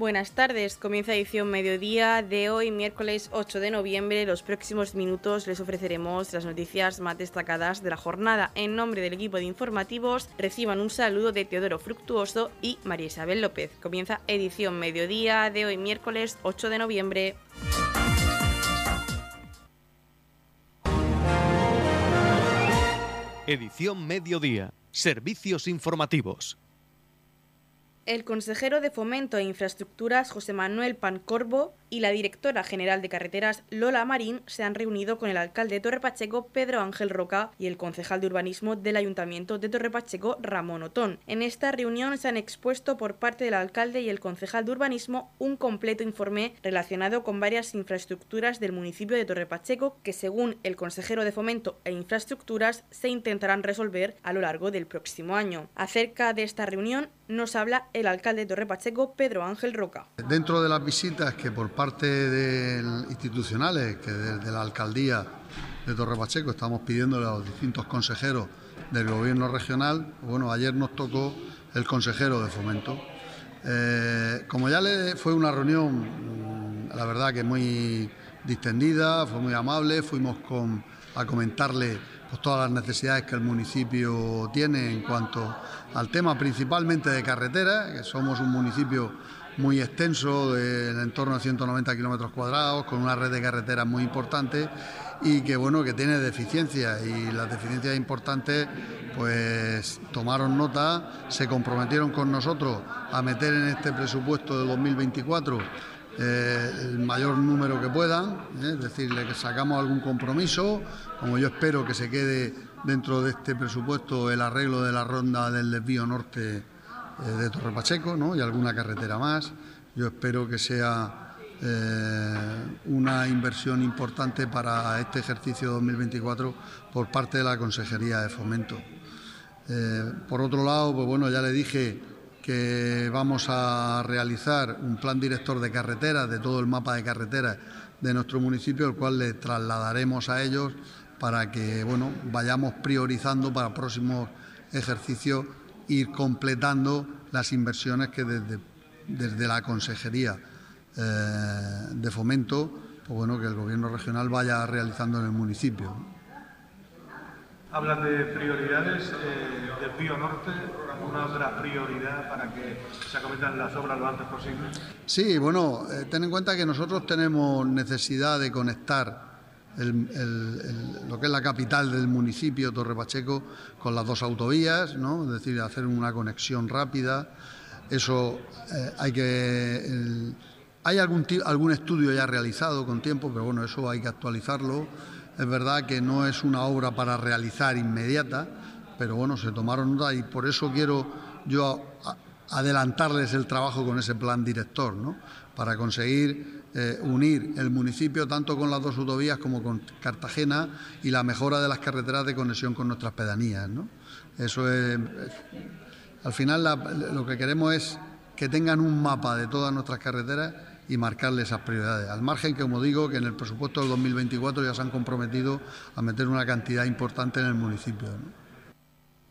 Buenas tardes, comienza edición mediodía de hoy, miércoles 8 de noviembre. Los próximos minutos les ofreceremos las noticias más destacadas de la jornada. En nombre del equipo de informativos, reciban un saludo de Teodoro Fructuoso y María Isabel López. Comienza edición mediodía de hoy, miércoles 8 de noviembre. Edición mediodía. Servicios informativos. El consejero de Fomento e Infraestructuras, José Manuel Pancorbo, y la directora general de carreteras Lola Marín se han reunido con el alcalde de Torre Pacheco Pedro Ángel Roca y el concejal de urbanismo del ayuntamiento de Torre Pacheco Ramón Otón. En esta reunión se han expuesto por parte del alcalde y el concejal de urbanismo un completo informe relacionado con varias infraestructuras del municipio de Torre Pacheco que según el consejero de fomento e infraestructuras se intentarán resolver a lo largo del próximo año. Acerca de esta reunión nos habla el alcalde de Torre Pacheco Pedro Ángel Roca. Dentro de las visitas que por parte de institucionales, que desde la alcaldía de Torre Pacheco estamos pidiéndole a los distintos consejeros del gobierno regional, bueno, ayer nos tocó el consejero de fomento. Eh, como ya le fue una reunión, mm, la verdad que muy distendida, fue muy amable, fuimos con, a comentarle pues, todas las necesidades que el municipio tiene en cuanto al tema principalmente de carretera, que somos un municipio muy extenso, en entorno de 190 kilómetros cuadrados, con una red de carreteras muy importante y que bueno que tiene deficiencias. Y las deficiencias importantes pues tomaron nota, se comprometieron con nosotros a meter en este presupuesto de 2024 eh, el mayor número que puedan, ¿eh? es decir, que sacamos algún compromiso, como yo espero que se quede dentro de este presupuesto el arreglo de la ronda del desvío norte eh, de Torre Pacheco y alguna carretera más. Yo espero que sea una inversión importante para este ejercicio 2024 por parte de la Consejería de Fomento. Por otro lado, pues bueno, ya le dije que vamos a realizar un plan director de carreteras, de todo el mapa de carreteras de nuestro municipio, el cual le trasladaremos a ellos para que bueno, vayamos priorizando para próximos ejercicios ir completando las inversiones que desde, desde la Consejería eh, de Fomento, pues bueno, que el Gobierno regional vaya realizando en el municipio. Hablan de prioridades eh, del Pío Norte, ¿alguna otra prioridad para que se acometan las obras lo antes posible? Sí, bueno, eh, ten en cuenta que nosotros tenemos necesidad de conectar lo que es la capital del municipio, Torre Pacheco, con las dos autovías, ¿no? es decir, hacer una conexión rápida. Eso eh, hay que. hay algún, algún estudio ya realizado con tiempo, pero bueno, eso hay que actualizarlo. Es verdad que no es una obra para realizar inmediata, pero bueno, se tomaron nota y por eso quiero yo adelantarles el trabajo con ese plan director, ¿no? para conseguir eh, unir el municipio tanto con las dos autovías como con Cartagena y la mejora de las carreteras de conexión con nuestras pedanías. Eso es, al final lo que queremos es que tengan un mapa de todas nuestras carreteras y marcarle esas prioridades. Al margen que, como digo, que en el presupuesto del 2024 ya se han comprometido a meter una cantidad importante en el municipio.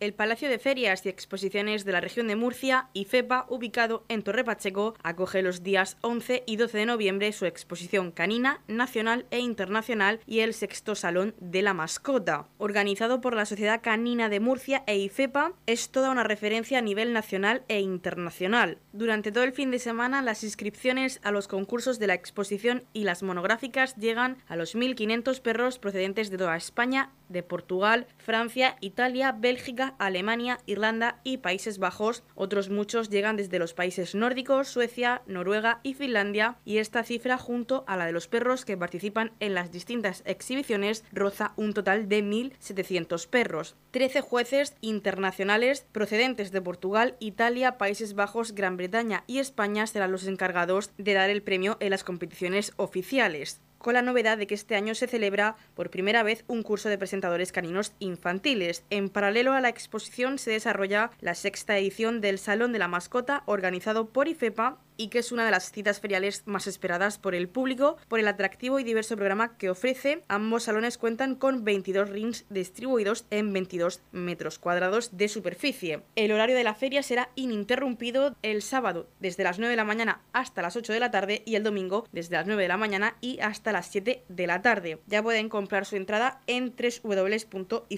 El Palacio de Ferias y Exposiciones de la región de Murcia, IFEPA, ubicado en Torre Pacheco, acoge los días 11 y 12 de noviembre su exposición canina, nacional e internacional y el sexto Salón de la Mascota. Organizado por la Sociedad Canina de Murcia e IFEPA, es toda una referencia a nivel nacional e internacional. Durante todo el fin de semana, las inscripciones a los concursos de la exposición y las monográficas llegan a los 1.500 perros procedentes de toda España, de Portugal, Francia, Italia, Bélgica, Alemania, Irlanda y Países Bajos. Otros muchos llegan desde los países nórdicos, Suecia, Noruega y Finlandia, y esta cifra, junto a la de los perros que participan en las distintas exhibiciones, roza un total de 1.700 perros. 13 jueces internacionales procedentes de Portugal, Italia, Países Bajos, Gran Bretaña y España serán los encargados de dar el premio en las competiciones oficiales con la novedad de que este año se celebra por primera vez un curso de presentadores caninos infantiles. En paralelo a la exposición se desarrolla la sexta edición del Salón de la Mascota organizado por IFEPA y que es una de las citas feriales más esperadas por el público por el atractivo y diverso programa que ofrece. Ambos salones cuentan con 22 rings distribuidos en 22 metros cuadrados de superficie. El horario de la feria será ininterrumpido el sábado desde las 9 de la mañana hasta las 8 de la tarde y el domingo desde las 9 de la mañana y hasta las 7 de la tarde. Ya pueden comprar su entrada en www.ifepa.es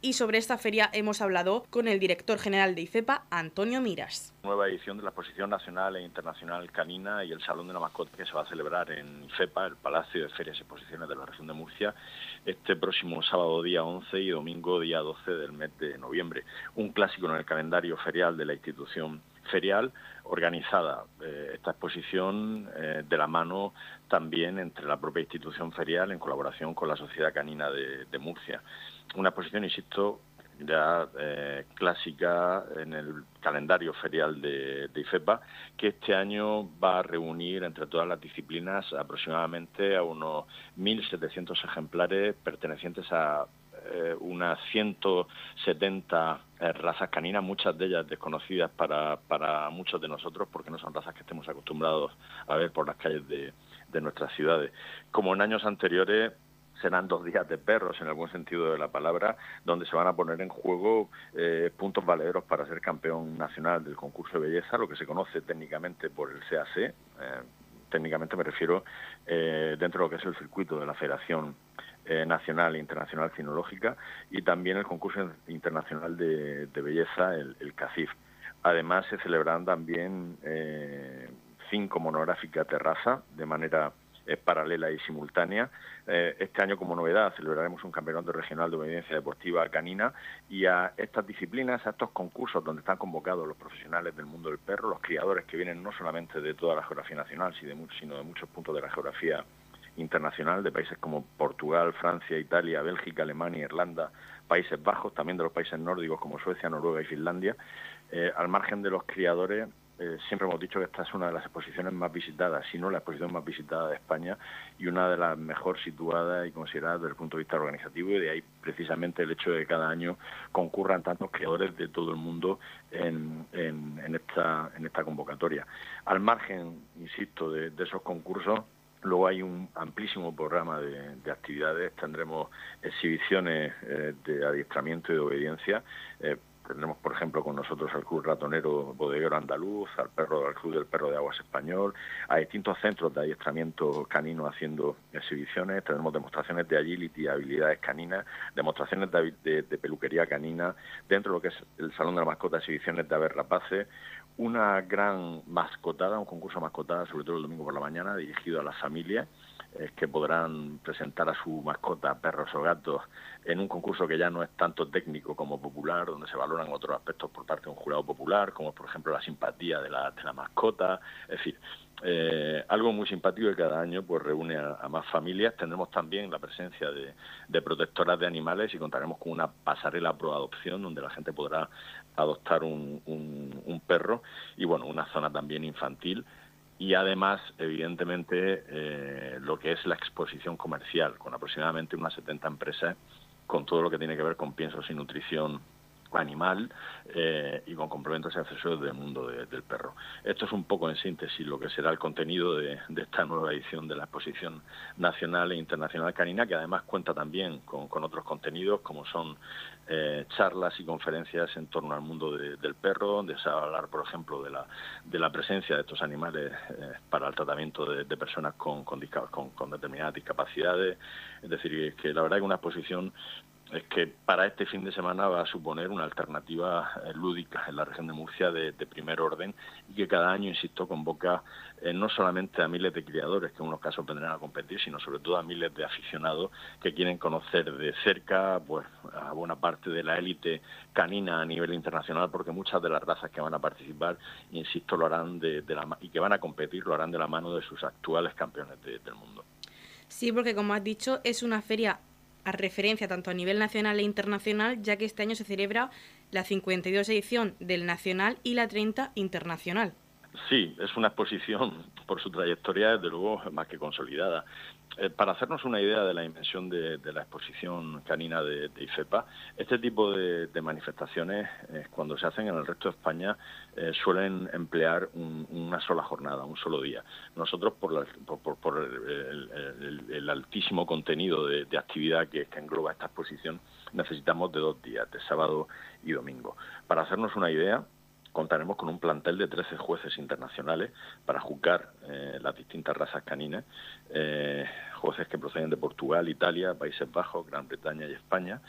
y sobre esta feria hemos hablado con el director general de IFEPA, Antonio Miras. Nueva edición de la Exposición Nacional e Internacional Canina y el Salón de la Mascota que se va a celebrar en IFEPA, el Palacio de Ferias y Exposiciones de la región de Murcia, este próximo sábado día 11 y domingo día 12 del mes de noviembre. Un clásico en el calendario ferial de la institución ferial organizada eh, esta exposición eh, de la mano también entre la propia institución ferial en colaboración con la Sociedad Canina de, Murcia. Una exposición, insisto, ya eh, clásica en el calendario ferial de, de, IFEPA, que este año va a reunir entre todas las disciplinas aproximadamente a unos 1.700 ejemplares pertenecientes a unas 170 eh, razas caninas, muchas de ellas desconocidas para, para muchos de nosotros porque no son razas que estemos acostumbrados a ver por las calles de, de nuestras ciudades. Como en años anteriores, serán dos días de perros en algún sentido de la palabra, donde se van a poner en juego eh, puntos valederos para ser campeón nacional del concurso de belleza, lo que se conoce técnicamente por el CAC. Eh, técnicamente me refiero eh, dentro de lo que es el circuito de la Federación eh, nacional e internacional cinológica y también el concurso internacional de, belleza, el, el, CACIF. Además, se celebrarán también eh, cinco monográficas terraza de manera eh, paralela y simultánea. este año, como novedad, celebraremos un campeonato regional de obediencia deportiva canina y a estas disciplinas, a estos concursos donde están convocados los profesionales del mundo del perro, los criadores que vienen no solamente de toda la geografía nacional, sino de muchos puntos de la geografía internacional de países como Portugal, Francia, Italia, Bélgica, Alemania, Irlanda, Países Bajos, también de los países nórdicos como Suecia, Noruega y Finlandia. Eh, al margen de los criadores, eh, siempre hemos dicho que esta es una de las exposiciones más visitadas, si no la exposición más visitada de España y una de las mejor situadas y consideradas desde el punto de vista organizativo y de ahí precisamente el hecho de que cada año concurran tantos creadores de todo el mundo en, esta, en esta convocatoria. Al margen, insisto, de esos concursos, Luego hay un amplísimo programa de, actividades, tendremos exhibiciones eh, de adiestramiento y de obediencia. Eh, tendremos, por ejemplo, con nosotros al Club Ratonero Bodeguero Andaluz, al perro al Club del Perro de Aguas Español, a distintos centros de adiestramiento canino haciendo exhibiciones. Tenemos demostraciones de agility, habilidades caninas, demostraciones de, de peluquería canina, dentro de lo que es el Salón de la Mascota, exhibiciones de aves rapaces, una gran mascotada, un concurso mascotada, sobre todo el domingo por la mañana, dirigido a las familias, eh, que podrán presentar a su mascota, perros o gatos, en un concurso que ya no es tanto técnico como popular, donde se valoran otros aspectos por parte de un jurado popular, como por ejemplo la simpatía de la, de la mascota, es decir, eh, algo muy simpático que cada año pues reúne a, más familias. Tendremos también la presencia de, protectoras de animales y contaremos con una pasarela pro adopción donde la gente podrá adoptar un, perro y bueno, una zona también infantil y además, evidentemente, eh, lo que es la exposición comercial, con aproximadamente unas 70 empresas, con todo lo que tiene que ver con piensos y nutrición animal eh, y con complementos y accesorios del mundo del perro. Esto es un poco en síntesis lo que será el contenido de, esta nueva edición de la exposición nacional e internacional canina, que además cuenta también con, otros contenidos como son eh, charlas y conferencias en torno al mundo del perro, donde se va a hablar, por ejemplo, de la, de la presencia de estos animales eh, para el tratamiento de, personas con, con, con, determinadas discapacidades. Es decir, que la verdad es que una exposición es que para este fin de semana va a suponer una alternativa eh, lúdica en la región de Murcia de, primer orden y que cada año, insisto, convoca eh, no solamente a miles de criadores que en unos casos vendrán a competir, sino sobre todo a miles de aficionados que quieren conocer de cerca pues, a buena parte de la élite canina a nivel internacional, porque muchas de las razas que van a participar, insisto, lo harán de, la y que van a competir lo harán de la mano de sus actuales campeones del mundo. Sí, porque como has dicho, es una feria a referencia tanto a nivel nacional e internacional, ya que este año se celebra la 52 edición del nacional y la 30 internacional. Sí, es una exposición por su trayectoria, desde luego, más que consolidada. Eh, para hacernos una idea de la dimensión de, la exposición canina de, IFEPA, este tipo de, manifestaciones, eh, cuando se hacen en el resto de España, eh, suelen emplear una sola jornada, un solo día. Nosotros, por, el, altísimo contenido de, actividad que, que engloba esta exposición, necesitamos de dos días, de sábado y domingo. Para hacernos una idea, contaremos con un plantel de 13 jueces internacionales para juzgar eh, las distintas razas caninas, eh, jueces que proceden de Portugal, Italia, Países Bajos, Gran Bretaña y España,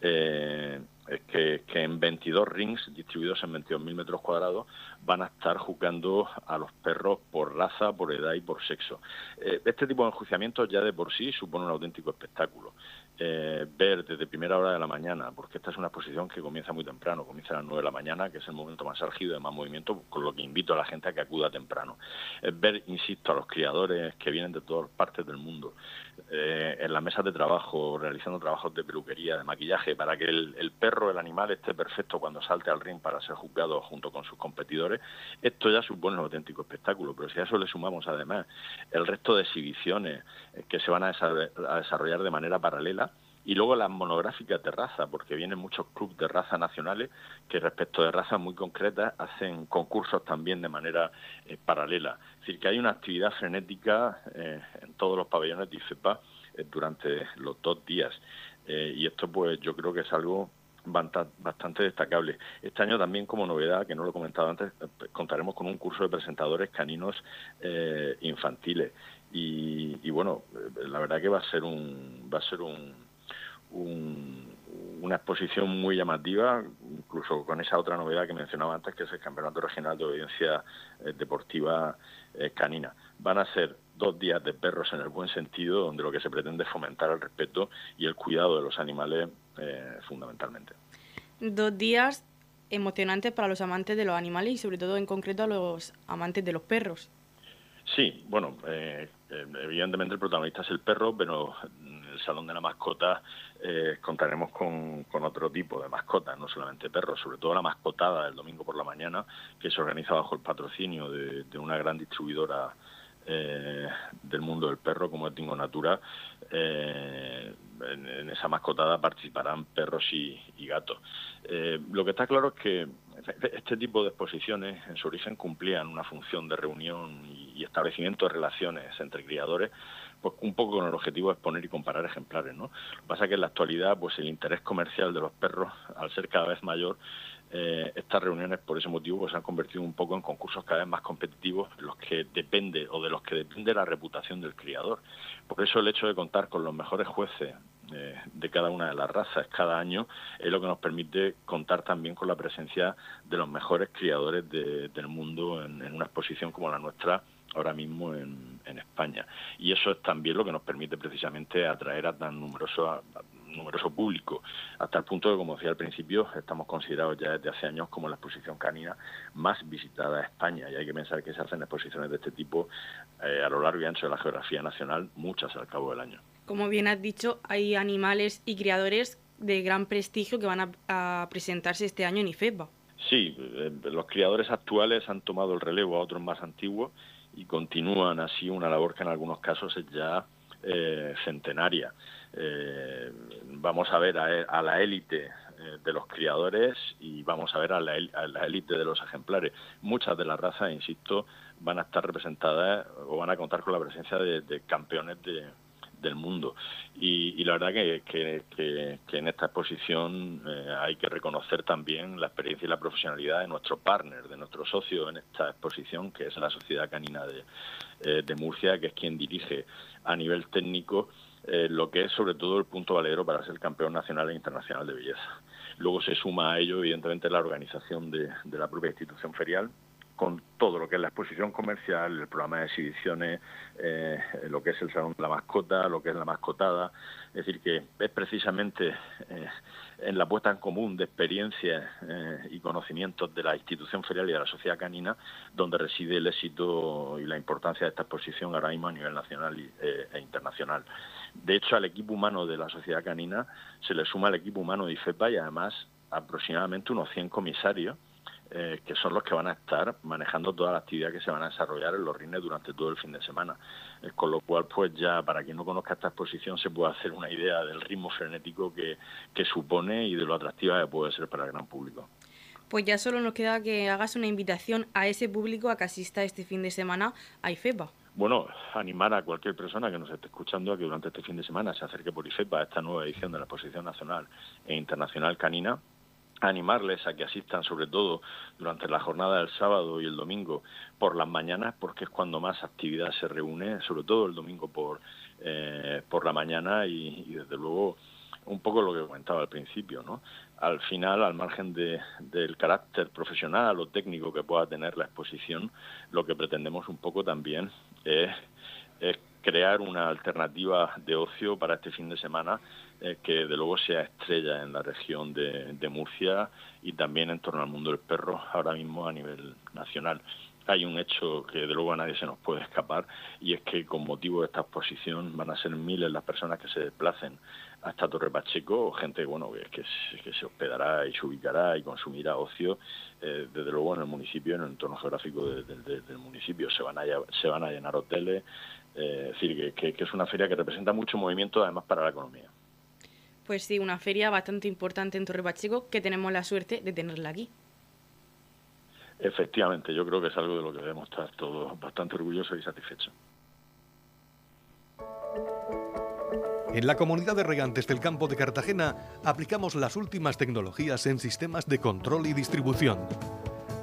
eh, que, en 22 rings distribuidos en 22.000 metros cuadrados van a estar juzgando a los perros por raza, por edad y por sexo. este tipo de enjuiciamientos ya de por sí supone un auténtico espectáculo eh, ver desde primera hora de la mañana, porque esta es una exposición que comienza muy temprano, comienza a las 9 de la mañana, que es el momento más álgido de más movimiento, con lo que invito a la gente a que acuda temprano. Ver, insisto, a los criadores que vienen de todas partes del mundo, eh, en las mesas de trabajo, realizando trabajos de peluquería, de maquillaje, para que el, el, perro, el animal, esté perfecto cuando salte al ring para ser juzgado junto con sus competidores, esto ya supone un auténtico espectáculo. Pero si a eso le sumamos además el resto de exhibiciones eh, que se van a desarrollar de manera paralela, y luego las monográficas de raza, porque vienen muchos clubes de raza nacionales que respecto de razas muy concretas hacen concursos también de manera eh, paralela. Es decir, que hay una actividad frenética eh, en todos los pabellones de IFEPA eh, durante los dos días. y esto pues yo creo que es algo bastante destacable. Este año también como novedad, que no lo he comentado antes, contaremos con un curso de presentadores caninos infantiles. Y, y, bueno, la verdad que va a ser un va a ser un, una exposición muy llamativa, incluso con esa otra novedad que mencionaba antes, que es el Campeonato Regional de Audiencia eh, Deportiva eh, Canina. Van a ser dos días de perros en el buen sentido, donde lo que se pretende es fomentar el respeto y el cuidado de los animales eh, fundamentalmente. Dos días emocionantes para los amantes de los animales y sobre todo en concreto a los amantes de los perros. Sí, bueno, evidentemente el protagonista es el perro, pero el Salón de la Mascota eh, contaremos con, otro tipo de mascotas, no solamente perros, sobre todo la mascotada del domingo por la mañana, que se organiza bajo el patrocinio de, una gran distribuidora eh, del mundo del perro como es Dingo Natura. Eh, en, esa mascotada participarán perros y, gatos. lo que está claro es que este tipo de exposiciones en su origen cumplían una función de reunión y establecimiento de relaciones entre criadores pues un poco con el objetivo de exponer y comparar ejemplares, ¿no? Lo que pasa es que en la actualidad, pues el interés comercial de los perros, al ser cada vez mayor, eh, estas reuniones por ese motivo pues, se han convertido un poco en concursos cada vez más competitivos en los que depende o de los que depende la reputación del criador. Por eso el hecho de contar con los mejores jueces eh, de cada una de las razas cada año es lo que nos permite contar también con la presencia de los mejores criadores del mundo en una exposición como la nuestra ahora mismo en, España. Y eso es también lo que nos permite precisamente atraer a tan numeroso, numeroso público, hasta el punto de, como decía al principio, estamos considerados ya desde hace años como la exposición canina más visitada de España. Y hay que pensar que se hacen exposiciones de este tipo eh, a lo largo y ancho de la geografía nacional, muchas al cabo del año. Como bien has dicho, hay animales y criadores de gran prestigio que van a, presentarse este año en IFEPA. Sí, eh, los criadores actuales han tomado el relevo a otros más antiguos y continúan así una labor que en algunos casos es ya eh, centenaria. Eh, vamos a ver a, la élite eh, de los criadores y vamos a ver a la, élite de los ejemplares. Muchas de las razas, insisto, van a estar representadas o van a contar con la presencia de campeones de, del mundo. Y, la verdad que, en esta exposición eh, hay que reconocer también la experiencia y la profesionalidad de nuestro partner, de nuestro socio en esta exposición, que es la Sociedad Canina de, eh, Murcia, que es quien dirige a nivel técnico eh, lo que es sobre todo el punto valedero para ser campeón nacional e internacional de belleza. Luego se suma a ello, evidentemente, la organización de la propia institución ferial, con todo lo que es la exposición comercial, el programa de exhibiciones, eh, lo que es el salón de la mascota, lo que es la mascotada. Es decir, que es precisamente eh, en la puesta en común de experiencias eh, y conocimientos de la institución ferial y de la sociedad canina donde reside el éxito y la importancia de esta exposición ahora mismo a nivel nacional e internacional. De hecho, al equipo humano de la sociedad canina se le suma el equipo humano de IFEPA y además aproximadamente unos 100 comisarios eh, que son los que van a estar manejando toda la actividad que se van a desarrollar en los rines durante todo el fin de semana. Eh, con lo cual, pues ya para quien no conozca esta exposición se puede hacer una idea del ritmo frenético que, que supone y de lo atractiva que puede ser para el gran público. Pues ya solo nos queda que hagas una invitación a ese público a que asista este fin de semana a IFEPA bueno, animar a cualquier persona que nos esté escuchando a que durante este fin de semana se acerque por IFEPA a esta nueva edición de la Exposición Nacional e Internacional Canina, animarles a que asistan sobre todo durante la jornada del sábado y el domingo por las mañanas porque es cuando más actividad se reúne, sobre todo el domingo por, eh, por la mañana y, desde luego un poco lo que comentaba al principio, ¿no? Al final, al margen de, del carácter profesional o técnico que pueda tener la exposición, lo que pretendemos un poco también es, crear una alternativa de ocio para este fin de semana eh, que de luego sea estrella en la región de, Murcia y también en torno al mundo del perro ahora mismo a nivel nacional hay un hecho que de luego a nadie se nos puede escapar y es que con motivo de esta exposición van a ser miles las personas que se desplacen hasta Torre Pacheco, gente bueno que, se hospedará y se ubicará y consumirá ocio, eh, desde luego en el municipio, en el entorno geográfico del municipio. Se van a, se van a llenar hoteles, eh, es decir, que es una feria que representa mucho movimiento además para la economía. Pues sí, una feria bastante importante en Torre Pacheco que tenemos la suerte de tenerla aquí. Efectivamente, yo creo que es algo de lo que debemos estar todos bastante orgullosos y satisfechos. En la comunidad de regantes del campo de Cartagena aplicamos las últimas tecnologías en sistemas de control y distribución,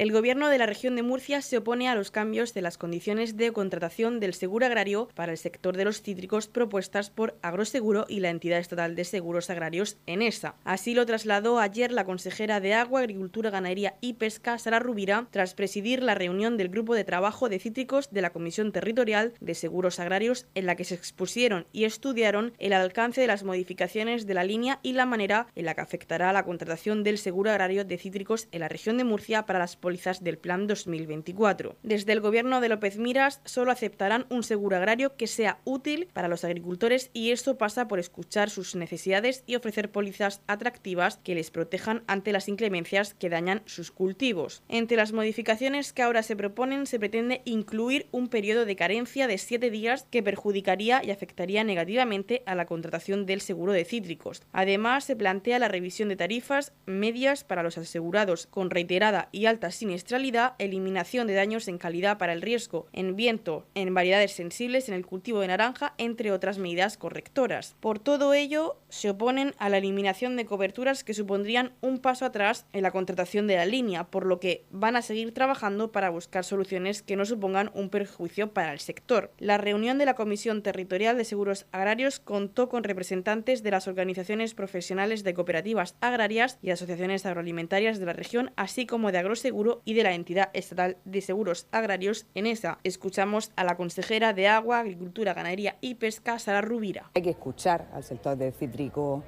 El Gobierno de la región de Murcia se opone a los cambios de las condiciones de contratación del seguro agrario para el sector de los cítricos propuestas por Agroseguro y la entidad estatal de seguros agrarios ENESA. Así lo trasladó ayer la consejera de Agua, Agricultura, Ganadería y Pesca, Sara Rubira, tras presidir la reunión del grupo de trabajo de cítricos de la Comisión Territorial de Seguros Agrarios en la que se expusieron y estudiaron el alcance de las modificaciones de la línea y la manera en la que afectará la contratación del seguro agrario de cítricos en la región de Murcia para las del Plan 2024. Desde el gobierno de López Miras solo aceptarán un seguro agrario que sea útil para los agricultores y esto pasa por escuchar sus necesidades y ofrecer pólizas atractivas que les protejan ante las inclemencias que dañan sus cultivos. Entre las modificaciones que ahora se proponen se pretende incluir un periodo de carencia de siete días que perjudicaría y afectaría negativamente a la contratación del seguro de cítricos. Además, se plantea la revisión de tarifas medias para los asegurados con reiterada y alta siniestralidad, eliminación de daños en calidad para el riesgo en viento, en variedades sensibles en el cultivo de naranja, entre otras medidas correctoras. Por todo ello, se oponen a la eliminación de coberturas que supondrían un paso atrás en la contratación de la línea, por lo que van a seguir trabajando para buscar soluciones que no supongan un perjuicio para el sector. La reunión de la Comisión Territorial de Seguros Agrarios contó con representantes de las organizaciones profesionales de cooperativas agrarias y asociaciones agroalimentarias de la región, así como de Agroseguro y de la entidad estatal de seguros agrarios en esa. Escuchamos a la consejera de Agua, Agricultura, Ganadería y Pesca, Sara Rubira. Hay que escuchar al sector del cítrico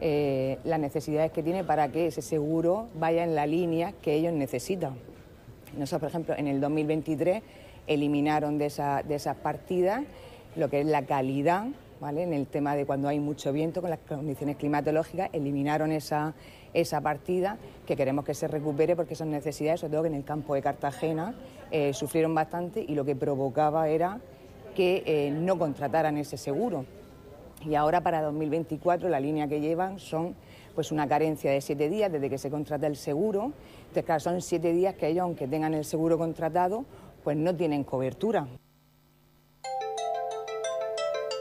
eh, las necesidades que tiene para que ese seguro vaya en la línea que ellos necesitan. Nosotros, por ejemplo, en el 2023 eliminaron de, esa, de esas partidas lo que es la calidad, ¿vale? en el tema de cuando hay mucho viento con las condiciones climatológicas, eliminaron esa, esa partida que queremos que se recupere porque son necesidades, sobre todo que en el campo de Cartagena eh, sufrieron bastante y lo que provocaba era que eh, no contrataran ese seguro. Y ahora para 2024 la línea que llevan son pues una carencia de siete días desde que se contrata el seguro. Entonces, claro, son siete días que ellos, aunque tengan el seguro contratado, pues no tienen cobertura.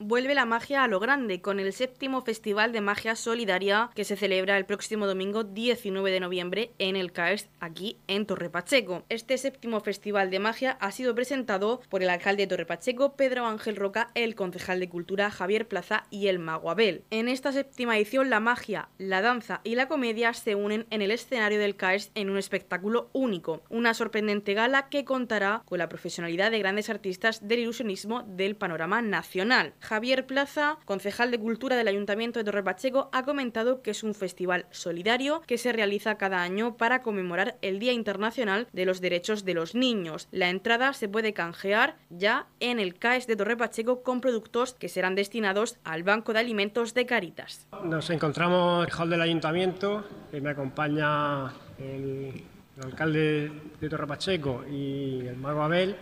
Vuelve la magia a lo grande con el séptimo Festival de Magia Solidaria que se celebra el próximo domingo 19 de noviembre en el CAES aquí en Torre Pacheco. Este séptimo Festival de Magia ha sido presentado por el alcalde de Torre Pacheco, Pedro Ángel Roca, el concejal de Cultura Javier Plaza y el mago Abel. En esta séptima edición la magia, la danza y la comedia se unen en el escenario del CAES en un espectáculo único, una sorprendente gala que contará con la profesionalidad de grandes artistas del ilusionismo del panorama nacional. Javier Plaza, concejal de Cultura del Ayuntamiento de Torre Pacheco, ha comentado que es un festival solidario que se realiza cada año para conmemorar el Día Internacional de los Derechos de los Niños. La entrada se puede canjear ya en el CAES de Torre Pacheco con productos que serán destinados al Banco de Alimentos de Caritas. Nos encontramos en el hall del Ayuntamiento, que me acompaña el, el alcalde de Torre Pacheco y el mago Abel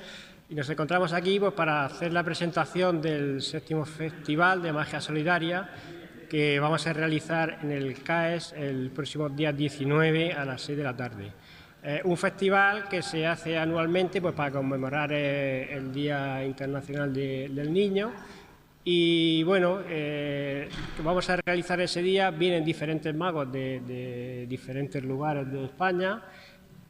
y nos encontramos aquí pues, para hacer la presentación del séptimo Festival de Magia Solidaria que vamos a realizar en el CAES el próximo día 19 a las 6 de la tarde. Un festival que se hace anualmente pues, para conmemorar eh, el Día Internacional de, del Niño. Y bueno, eh, vamos a realizar ese día, vienen diferentes magos de, de diferentes lugares de España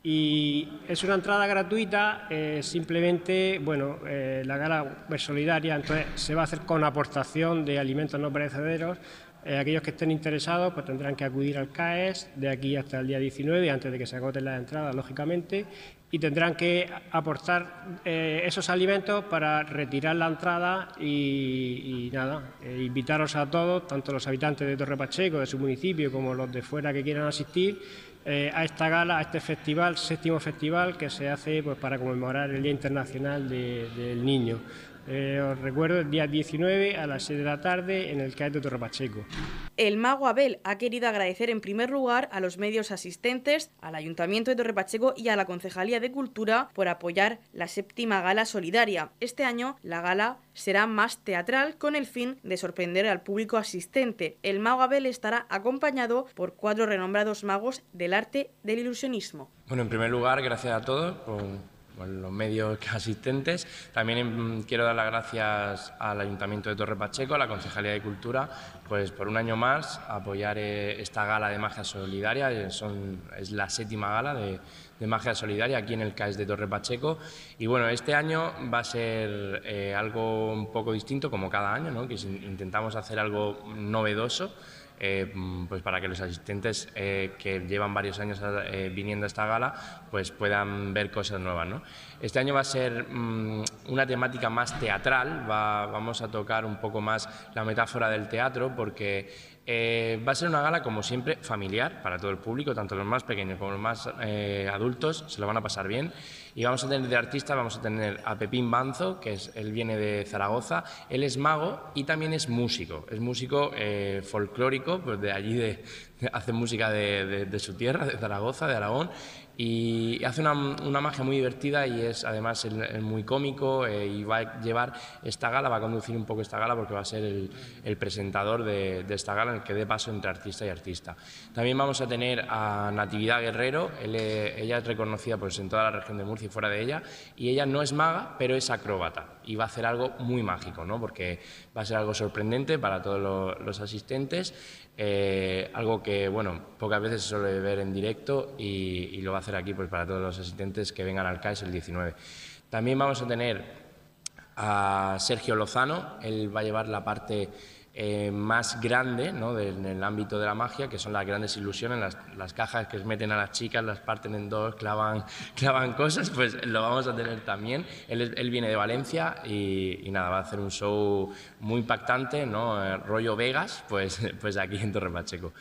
y es una entrada gratuita, eh, simplemente, bueno, eh, la gala es solidaria, entonces se va a hacer con aportación de alimentos no perecederos. Eh, aquellos que estén interesados pues tendrán que acudir al CAES de aquí hasta el día 19, antes de que se agoten las entradas, lógicamente, y tendrán que aportar esos alimentos para retirar la entrada y, y nada, invitaros a todos, tanto los habitantes de Torre Pacheco, de su municipio, como los de fuera que quieran asistir, eh, a esta gala, a este festival, séptimo festival que se hace pues, para conmemorar el Día Internacional de, del Niño. Eh, os recuerdo el día 19 a las 6 de la tarde en el CAE de Torre Pacheco. El mago Abel ha querido agradecer en primer lugar a los medios asistentes, al Ayuntamiento de Torre Pacheco y a la Concejalía de Cultura por apoyar la séptima gala solidaria. Este año la gala será más teatral con el fin de sorprender al público asistente. El mago Abel estará acompañado por cuatro renombrados magos del arte del ilusionismo. Bueno, en primer lugar, gracias a todos por con los medios asistentes. También mm, quiero dar las gracias al Ayuntamiento de Torre Pacheco, a la Concejalía de Cultura, pues por un año más apoyar eh, esta gala de magia solidaria. Eh, son, es la séptima gala de, de magia solidaria aquí en el CAES de Torre Pacheco. Y bueno, este año va a ser eh, algo un poco distinto, como cada año, ¿no? que intentamos hacer algo novedoso. Eh, pues para que los asistentes eh, que llevan varios años eh, viniendo a esta gala pues puedan ver cosas nuevas. ¿no? Este año va a ser mm, una temática más teatral, va, vamos a tocar un poco más la metáfora del teatro porque eh, va a ser una gala, como siempre, familiar para todo el público, tanto los más pequeños como los más eh, adultos, se lo van a pasar bien. Y vamos a tener de artista, vamos a tener a Pepín Banzo, que es, él viene de Zaragoza, él es mago y también es músico, es músico eh, folclórico, pues de allí de, hace música de, su tierra, de Zaragoza, de Aragón, y hace una, magia muy divertida y es además muy cómico eh, y va a llevar esta gala, va a conducir un poco esta gala porque va a ser el, presentador de, esta gala en el que dé paso entre artista y artista. También vamos a tener a Natividad Guerrero, él, ella es reconocida pues, en toda la región de Murcia y fuera de ella y ella no es maga pero es acróbata y va a hacer algo muy mágico ¿no? porque va a ser algo sorprendente para todos los asistentes, eh, algo que bueno, pocas veces se suele ver en directo y, y lo va a hacer aquí pues, para todos los asistentes que vengan al CAES el 19. También vamos a tener a Sergio Lozano, él va a llevar la parte eh, más grande ¿no? en el ámbito de la magia, que son las grandes ilusiones, las, las, cajas que meten a las chicas, las parten en dos, clavan, clavan cosas, pues lo vamos a tener también. Él, él viene de Valencia y, y, nada, va a hacer un show muy impactante, ¿no? Eh, rollo Vegas, pues, pues aquí en Torre Pacheco.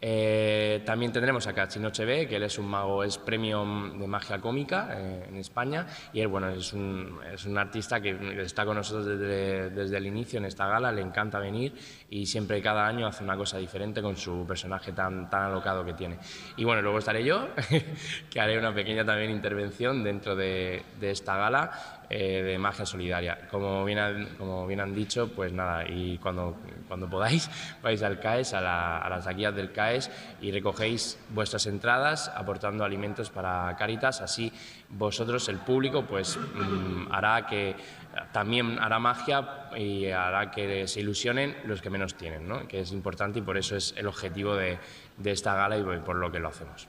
Eh, también tendremos a Cachinoche B, que él es un mago, es premio de magia cómica eh, en España y él bueno, es, un, es un artista que está con nosotros desde, desde, el inicio en esta gala, le encanta venir y siempre cada año hace una cosa diferente con su personaje tan, tan alocado que tiene. Y bueno, luego estaré yo, que haré una pequeña también intervención dentro de, de esta gala. Eh, de magia solidaria. Como bien, han, como bien han dicho, pues nada, y cuando, cuando podáis vais al CAES, a, a las taquillas del CAES y recogéis vuestras entradas aportando alimentos para Caritas, así vosotros, el público, pues mm, hará que también hará magia y hará que se ilusionen los que menos tienen, ¿no? que es importante y por eso es el objetivo de, de esta gala y por lo que lo hacemos.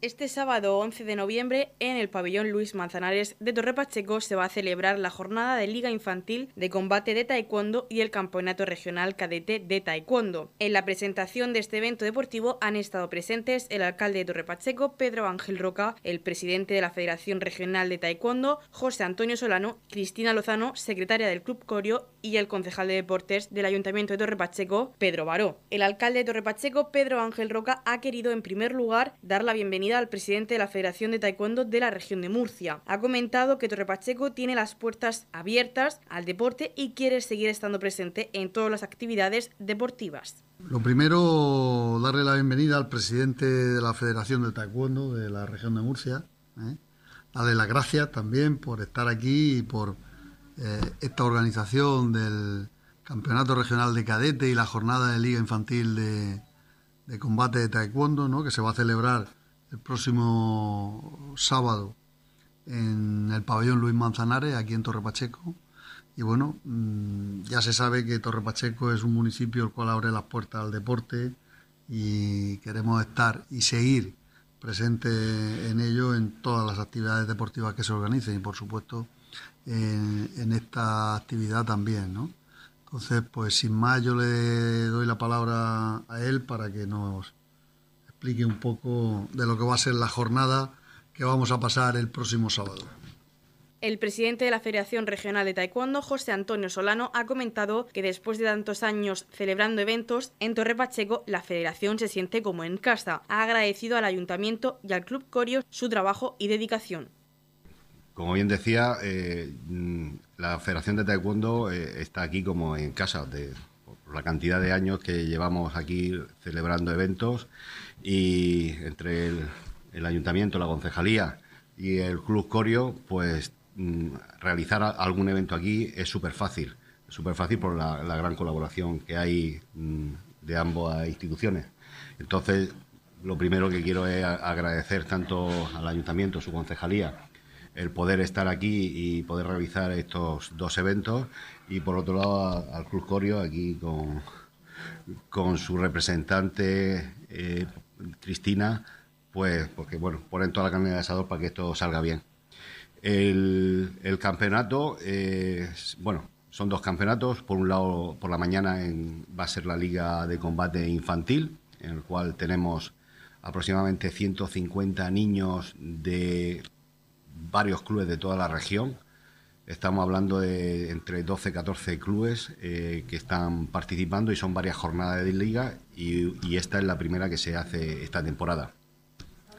Este sábado 11 de noviembre, en el pabellón Luis Manzanares de Torre Pacheco, se va a celebrar la jornada de Liga Infantil de Combate de Taekwondo y el Campeonato Regional Cadete de Taekwondo. En la presentación de este evento deportivo han estado presentes el alcalde de Torre Pacheco, Pedro Ángel Roca, el presidente de la Federación Regional de Taekwondo, José Antonio Solano, Cristina Lozano, secretaria del Club Corio, y el concejal de deportes del Ayuntamiento de Torre Pacheco, Pedro Baró. El alcalde de Torre Pacheco, Pedro Ángel Roca, ha querido en primer lugar dar la bienvenida al presidente de la Federación de Taekwondo de la región de Murcia. Ha comentado que Torre Pacheco tiene las puertas abiertas al deporte y quiere seguir estando presente en todas las actividades deportivas. Lo primero, darle la bienvenida al presidente de la Federación de Taekwondo de la región de Murcia. ¿eh? Darle las gracias también por estar aquí y por eh, esta organización del Campeonato Regional de Cadete y la jornada de Liga Infantil de, Combate de Taekwondo, que se va a celebrar el próximo sábado en el pabellón Luis Manzanares, aquí en Torre Pacheco. Y bueno, mm, ya se sabe que Torre Pacheco es un municipio el cual abre las puertas al deporte y queremos estar y seguir presente en ello en todas las actividades deportivas que se organicen y por supuesto en, esta actividad también, ¿no? Entonces, pues sin más yo le doy la palabra a él para que nos explique un poco de lo que va a ser la jornada que vamos a pasar el próximo sábado. El presidente de la Federación Regional de Taekwondo, José Antonio Solano, ha comentado que después de tantos años celebrando eventos en Torre Pacheco, la federación se siente como en casa. Ha agradecido al ayuntamiento y al Club Corio su trabajo y dedicación. Como bien decía, eh, la Federación de Taekwondo eh, está aquí como en casa, de, por la cantidad de años que llevamos aquí celebrando eventos y entre el, ayuntamiento, la concejalía y el Club Corio, pues mm, realizar algún evento aquí es súper fácil, súper fácil por la, gran colaboración que hay mm, de ambas instituciones. Entonces, lo primero que quiero es agradecer tanto al ayuntamiento, su concejalía, el poder estar aquí y poder realizar estos dos eventos y por otro lado al Club Corio aquí con, con su representante eh, Cristina, pues porque bueno, ponen toda la carne de asador para que esto salga bien. El, campeonato, bueno, son dos campeonatos. Por un lado, por la mañana va a ser la Liga de Combate Infantil, en el cual tenemos aproximadamente 150 niños de varios clubes de toda la región. Estamos hablando de entre 12 y 14 clubes eh, que están participando y son varias jornadas de liga y, esta es la primera que se hace esta temporada.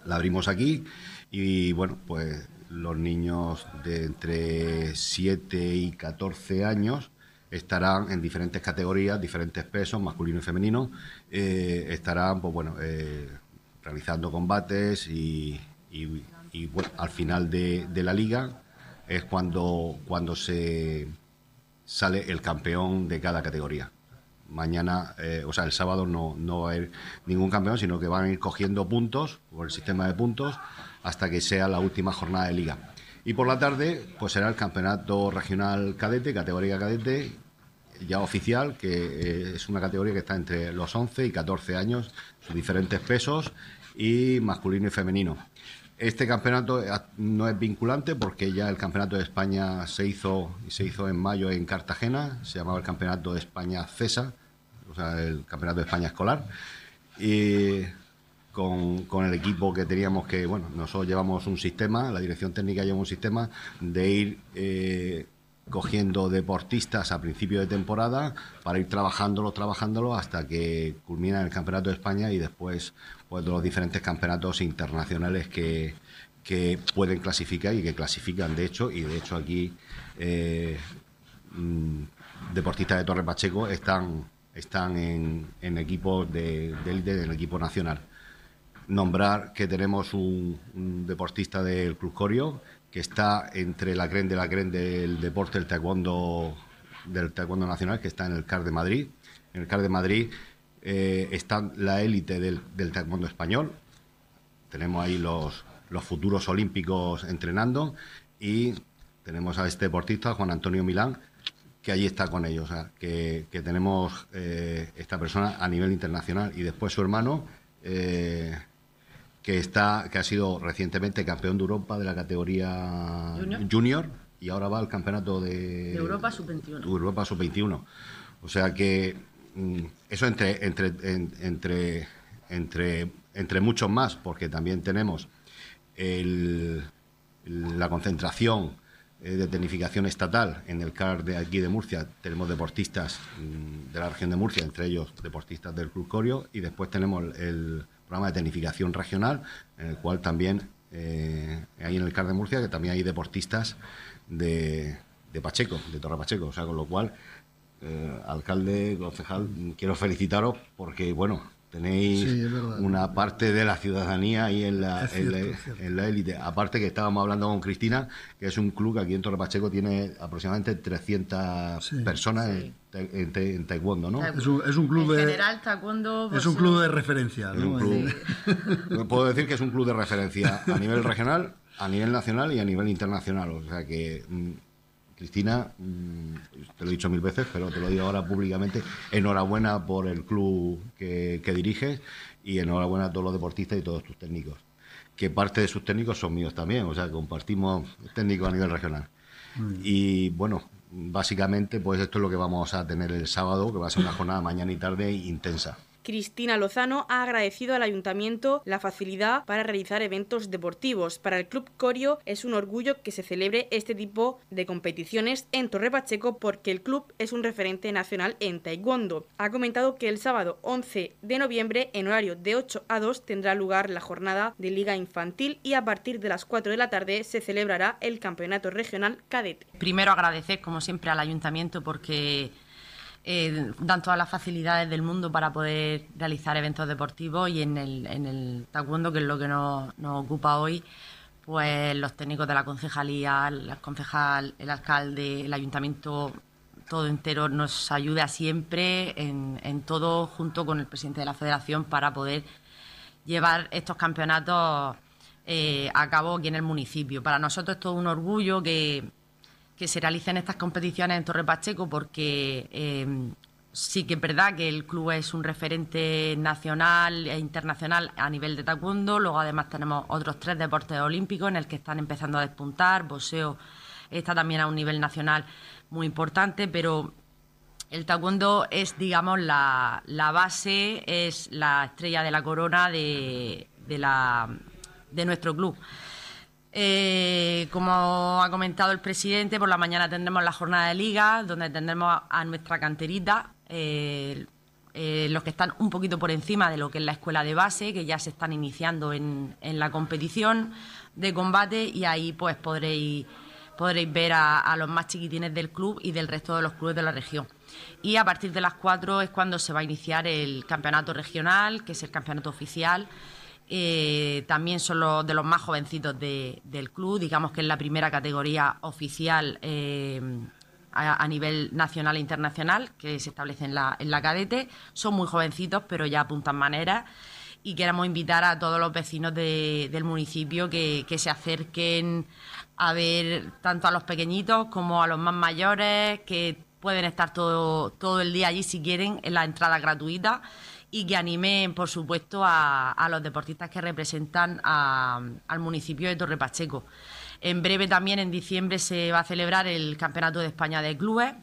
La abrimos aquí y bueno, pues los niños de entre 7 y 14 años estarán en diferentes categorías, diferentes pesos, masculino y femenino, eh, estarán pues bueno, eh, realizando combates y, al final de, la liga es cuando, cuando se sale el campeón de cada categoría mañana, eh, o sea, el sábado no, no va a haber ningún campeón, sino que van a ir cogiendo puntos por el sistema de puntos hasta que sea la última jornada de liga. Y por la tarde, pues será el campeonato regional cadete, categoría cadete, ya oficial, que eh, es una categoría que está entre los 11 y 14 años, sus diferentes pesos, y masculino y femenino. Este campeonato eh, no es vinculante porque ya el campeonato de España se hizo se hizo en mayo en Cartagena, se llamaba el campeonato de España CESA, o sea, el campeonato de España escolar. Y con, el equipo que teníamos que, bueno, nosotros llevamos un sistema, la dirección técnica lleva un sistema de ir eh, cogiendo deportistas a principio de temporada para ir trabajándolo, trabajándolo hasta que culmina el Campeonato de España y después pues, los diferentes campeonatos internacionales que, que pueden clasificar y que clasifican de hecho y de hecho aquí eh, mm, deportistas de Torre Pacheco están, están en, equipos de élite, del equipo nacional. Nombrar que tenemos un, deportista del Club Corio que está entre la cren de la cren del deporte del taekwondo, del taekwondo nacional, que está en el CAR de Madrid. En el CAR de Madrid eh, está la élite del, del taekwondo español. Tenemos ahí los, los futuros olímpicos entrenando y tenemos a este deportista, Juan Antonio Milán, que allí está con ellos, sea, que, tenemos eh, esta persona a nivel internacional y después su hermano eh, que está que ha sido recientemente campeón de Europa de la categoría junior, y ahora va al campeonato de, Europa sub-21. Europa sub-21. O sea que mm, eso entre entre entre entre entre muchos más, porque también tenemos la concentración eh, de tecnificación estatal. En el CAR de aquí de Murcia tenemos deportistas mm, de la región de Murcia, entre ellos deportistas del Club Corio, y después tenemos el, programa de tecnificación regional, en el cual también eh, hay en el CAR de Murcia que también hay deportistas de, Pacheco, de Torre Pacheco, o sea, con lo cual, eh, alcalde, concejal, quiero felicitaros porque, bueno, Tenéis una parte de la ciudadanía ahí en la, en, la, élite. Aparte que estábamos hablando con Cristina, que es un club que aquí en Torre Pacheco tiene aproximadamente 300 personas en, taekwondo, ¿no? Es un, es un club de... general, taekwondo... es un pues, club de referencia, Puedo decir que es un club de referencia a nivel regional, a nivel nacional y a nivel internacional. O sea que mm, Cristina, mm, te lo he dicho mil veces, pero te lo digo ahora públicamente, enhorabuena por el club que, diriges y enhorabuena a todos los deportistas y todos tus técnicos. Que parte de sus técnicos son míos también, o sea, compartimos técnicos a nivel regional. Y bueno, básicamente, pues esto es lo que vamos a tener el sábado, que va a ser una jornada mañana y tarde intensa. Cristina Lozano ha agradecido al ayuntamiento la facilidad para realizar eventos deportivos. Para el Club Corio es un orgullo que se celebre este tipo de competiciones en Torre Pacheco porque el club es un referente nacional en taekwondo. Ha comentado que el sábado 11 de noviembre en horario de 8 a 2 tendrá lugar la jornada de liga infantil y a partir de las 4 de la tarde se celebrará el campeonato regional cadete. Primero agradecer como siempre al ayuntamiento porque eh, dan todas las facilidades del mundo para poder realizar eventos deportivos y en el, en taekwondo, que es lo que nos, ocupa hoy, pues los técnicos de la concejalía, el concejal, el alcalde, el ayuntamiento, todo entero nos ayuda siempre en, en todo junto con el presidente de la federación para poder llevar estos campeonatos eh, a cabo aquí en el municipio. Para nosotros es todo un orgullo que que se realicen estas competiciones en Torre Pacheco porque em, sí que es verdad que el club es un referente nacional e internacional a nivel de taekwondo. Luego además tenemos otros tres deportes olímpicos en el que están empezando a despuntar. Boxeo está también a un nivel nacional muy importante, pero el taekwondo es, digamos, la, base, es la estrella de la corona de, la, de nuestro club. Eh, como ha comentado el presidente, por la mañana tendremos la jornada de liga, donde tendremos a, nuestra canterita, eh, eh, los que están un poquito por encima de lo que es la escuela de base, que ya se están iniciando en, la competición de combate y ahí pues podréis, podréis ver a, los más chiquitines del club y del resto de los clubes de la región. Y a partir de las 4 es cuando se va a iniciar el campeonato regional, que es el campeonato oficial. Eh, también son los de los más jovencitos del club, digamos que es la primera categoría oficial eh, a, nivel nacional e internacional que se establece en la, en cadete. Son muy jovencitos, pero ya apuntan maneras. Y queremos invitar a todos los vecinos del municipio que, se acerquen a ver tanto a los pequeñitos como a los más mayores, que pueden estar todo, todo el día allí si quieren en la entrada gratuita y que animen, por supuesto, a, los deportistas que representan al municipio de Torre Pacheco. En breve también, en diciembre, se va a celebrar el Campeonato de España de Clubes.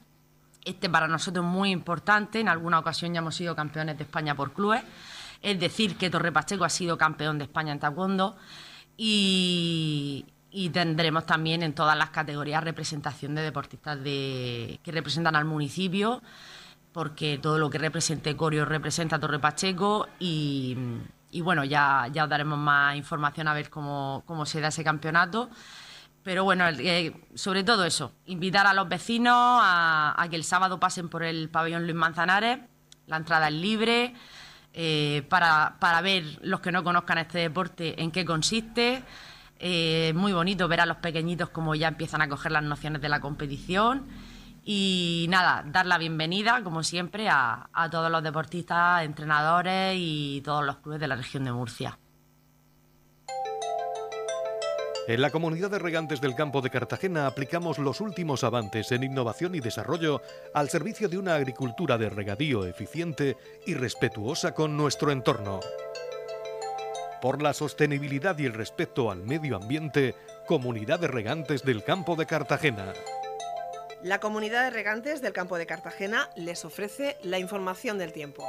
Este para nosotros es muy importante. En alguna ocasión ya hemos sido campeones de España por clubes. Es decir, que Torre Pacheco ha sido campeón de España en taekwondo. Y, tendremos también en todas las categorías representación de deportistas que representan al municipio porque todo lo que represente Corio representa Torre Pacheco y, bueno, ya, ya os daremos más información a ver cómo, se da ese campeonato. pero bueno, eh, sobre todo eso, invitar a los vecinos a, que el sábado pasen por el pabellón Luis Manzanares, la entrada es libre, eh, para, para, ver los que no conozcan este deporte en qué consiste. Eh, muy bonito ver a los pequeñitos como ya empiezan a coger las nociones de la competición. Y nada, dar la bienvenida, como siempre, a, todos los deportistas, entrenadores y todos los clubes de la región de Murcia. En la comunidad de regantes del campo de Cartagena aplicamos los últimos avances en innovación y desarrollo al servicio de una agricultura de regadío eficiente y respetuosa con nuestro entorno. Por la sostenibilidad y el respeto al medio ambiente, Comunidad de Regantes del Campo de Cartagena. La Comunidad de Regantes del Campo de Cartagena les ofrece la información del tiempo.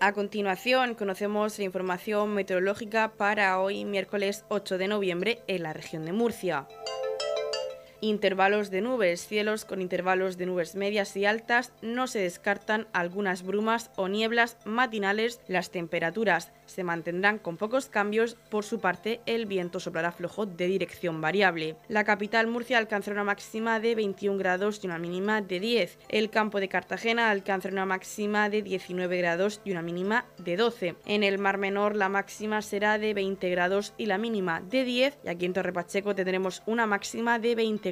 A continuación, conocemos la información meteorológica para hoy, miércoles 8 de noviembre, en la región de Murcia. Intervalos de nubes, cielos con intervalos de nubes medias y altas, no se descartan algunas brumas o nieblas matinales. Las temperaturas se mantendrán con pocos cambios, por su parte el viento soplará flojo de dirección variable. La capital Murcia alcanzará una máxima de 21 grados y una mínima de 10. El campo de Cartagena alcanzará una máxima de 19 grados y una mínima de 12. En el Mar Menor la máxima será de 20 grados y la mínima de 10 y aquí en Torre Pacheco tendremos una máxima de 20